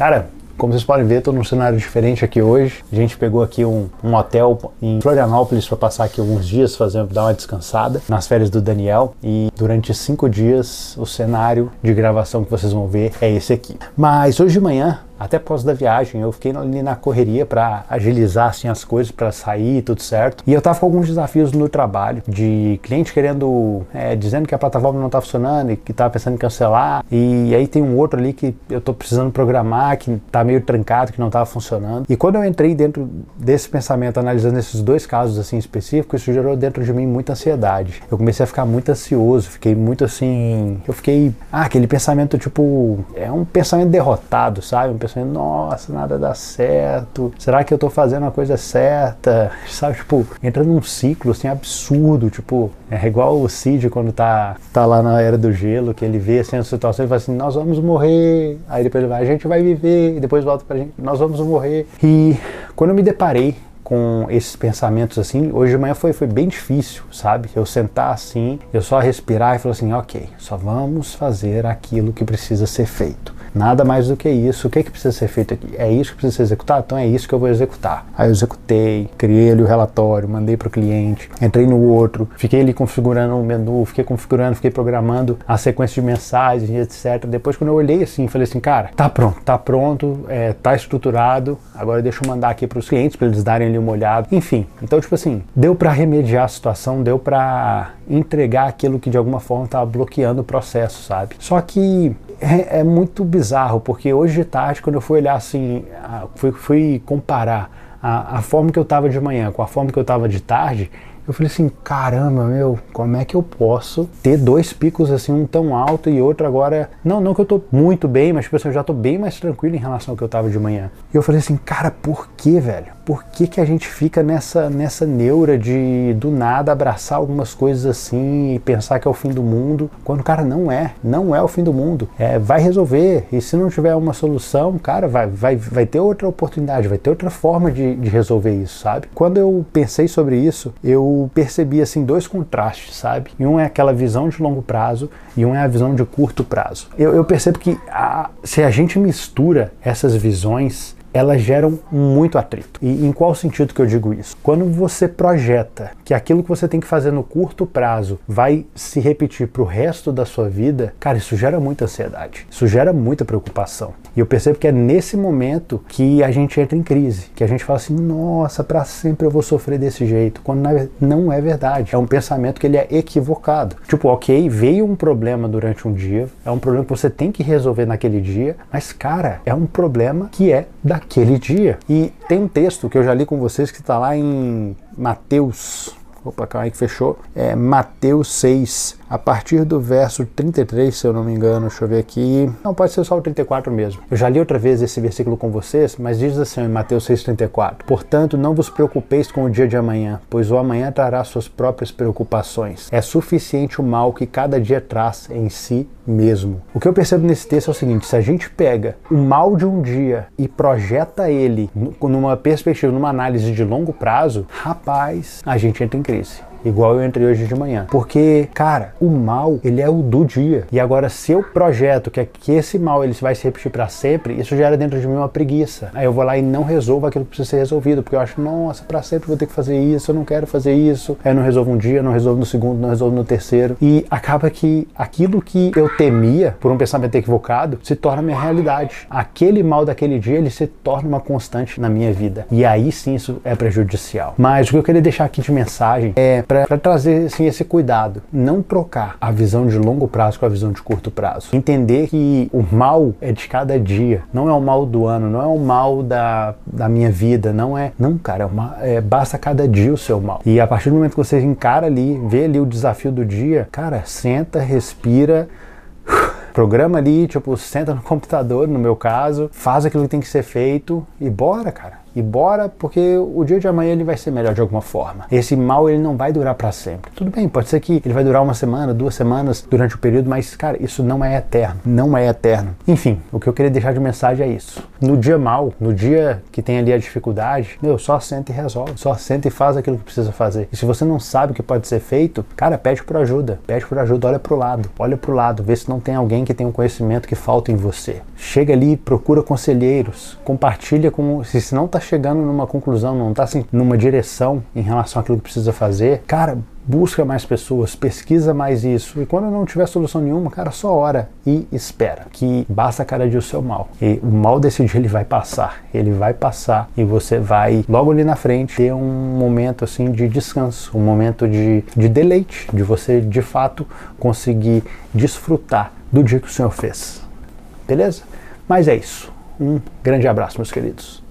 Cara, como vocês podem ver, estou num cenário diferente aqui hoje. A gente pegou aqui um, um hotel em Florianópolis para passar aqui alguns dias, fazer, dar uma descansada nas férias do Daniel. E durante cinco dias, o cenário de gravação que vocês vão ver é esse aqui. Mas hoje de manhã, até após da viagem, eu fiquei ali na correria para agilizar assim as coisas para sair tudo certo. E eu tava com alguns desafios no trabalho de cliente querendo é, dizendo que a plataforma não tá funcionando e que tava pensando em cancelar. E aí tem um outro ali que eu tô precisando programar que tá meio trancado, que não tava funcionando. E quando eu entrei dentro desse pensamento analisando esses dois casos assim específicos, isso gerou dentro de mim muita ansiedade. Eu comecei a ficar muito ansioso, fiquei muito assim, eu fiquei, ah, aquele pensamento tipo, é um pensamento derrotado, sabe? Um pensando, nossa, nada dá certo. Será que eu tô fazendo a coisa certa? Sabe, tipo, entra num ciclo assim absurdo, tipo, é igual o Cid quando tá, tá lá na era do gelo, que ele vê assim a situação e fala assim, nós vamos morrer. Aí depois ele vai, a gente vai viver, e depois volta pra gente, nós vamos morrer. E quando eu me deparei com esses pensamentos assim, hoje de manhã foi, foi bem difícil, sabe? Eu sentar assim, eu só respirar e falar assim, ok, só vamos fazer aquilo que precisa ser feito. Nada mais do que isso. O que, é que precisa ser feito aqui? É isso que precisa ser executado? Então é isso que eu vou executar. Aí eu executei, criei ali o relatório, mandei para o cliente, entrei no outro, fiquei ali configurando o menu, fiquei configurando, fiquei programando a sequência de mensagens, etc. Depois, quando eu olhei assim, falei assim, cara, tá pronto, tá pronto, é, tá estruturado, agora deixa eu mandar aqui para os clientes para eles darem ali uma olhada. Enfim, então, tipo assim, deu para remediar a situação, deu para entregar aquilo que de alguma forma estava bloqueando o processo, sabe? Só que é, é, muito bizarro, porque hoje de tarde, quando eu fui olhar assim, fui, fui comparar a, a forma que eu estava de manhã com a forma que eu estava de tarde, eu falei assim, caramba, meu, como é que eu posso ter dois picos assim, um tão alto e outro agora. Não, não que eu tô muito bem, mas tipo assim, eu já tô bem mais tranquilo em relação ao que eu tava de manhã. E eu falei assim, cara, por que, velho? Por que, que a gente fica nessa, nessa neura de do nada abraçar algumas coisas assim e pensar que é o fim do mundo, quando, cara, não é. Não é o fim do mundo. É, vai resolver. E se não tiver uma solução, cara, vai, vai, vai ter outra oportunidade, vai ter outra forma de, de resolver isso, sabe? Quando eu pensei sobre isso, eu percebi assim dois contrastes, sabe? E um é aquela visão de longo prazo e um é a visão de curto prazo. Eu, eu percebo que a, se a gente mistura essas visões, elas geram muito atrito. E em qual sentido que eu digo isso? Quando você projeta que aquilo que você tem que fazer no curto prazo vai se repetir para o resto da sua vida, cara, isso gera muita ansiedade, isso gera muita preocupação. E eu percebo que é nesse momento que a gente entra em crise, que a gente fala assim, nossa, para sempre eu vou sofrer desse jeito, quando não é verdade. É um pensamento que ele é equivocado. Tipo, ok, veio um problema durante um dia, é um problema que você tem que resolver naquele dia, mas cara, é um problema que é da daquele dia. E tem um texto que eu já li com vocês que está lá em Mateus. Opa, calma aí que fechou. É Mateus 6, a partir do verso 33, se eu não me engano, deixa eu ver aqui. Não, pode ser só o 34 mesmo. Eu já li outra vez esse versículo com vocês, mas diz assim em Mateus 6,34: Portanto, não vos preocupeis com o dia de amanhã, pois o amanhã trará suas próprias preocupações. É suficiente o mal que cada dia traz em si mesmo. O que eu percebo nesse texto é o seguinte: se a gente pega o mal de um dia e projeta ele numa perspectiva, numa análise de longo prazo, rapaz, a gente entra em crise igual eu entrei hoje de manhã. Porque, cara, o mal, ele é o do dia. E agora, se eu projeto que, que esse mal ele vai se repetir para sempre, isso gera dentro de mim uma preguiça. Aí eu vou lá e não resolvo aquilo que precisa ser resolvido, porque eu acho, nossa, para sempre vou ter que fazer isso, eu não quero fazer isso. Aí eu não resolvo um dia, não resolvo no segundo, não resolvo no terceiro. E acaba que aquilo que eu temia por um pensamento equivocado se torna minha realidade. Aquele mal daquele dia, ele se torna uma constante na minha vida. E aí sim isso é prejudicial. Mas o que eu queria deixar aqui de mensagem é para trazer assim, esse cuidado. Não trocar a visão de longo prazo com a visão de curto prazo. Entender que o mal é de cada dia, não é o mal do ano, não é o mal da, da minha vida, não é. Não, cara, é uma, é, basta cada dia o seu mal. E a partir do momento que você encara ali, vê ali o desafio do dia, cara, senta, respira programa ali, tipo, senta no computador, no meu caso, faz aquilo que tem que ser feito e bora, cara. E bora, porque o dia de amanhã ele vai ser melhor de alguma forma. Esse mal ele não vai durar para sempre. Tudo bem, pode ser que ele vai durar uma semana, duas semanas durante o período, mas cara, isso não é eterno, não é eterno. Enfim, o que eu queria deixar de mensagem é isso. No dia mal, no dia que tem ali a dificuldade, meu, só senta e resolve, só senta e faz aquilo que precisa fazer. E se você não sabe o que pode ser feito, cara, pede por ajuda, pede por ajuda, olha pro lado, olha pro lado, vê se não tem alguém que tem um conhecimento que falta em você. Chega ali, procura conselheiros, compartilha com, se não tá chegando numa conclusão, não tá assim, numa direção em relação àquilo que precisa fazer, cara, busca mais pessoas, pesquisa mais isso. E quando não tiver solução nenhuma, cara, só ora e espera. Que basta cada dia o seu mal. E o mal desse dia ele vai passar. Ele vai passar e você vai logo ali na frente ter um momento assim de descanso, um momento de, de deleite, de você de fato conseguir desfrutar do dia que o Senhor fez. Beleza? Mas é isso. Um grande abraço, meus queridos.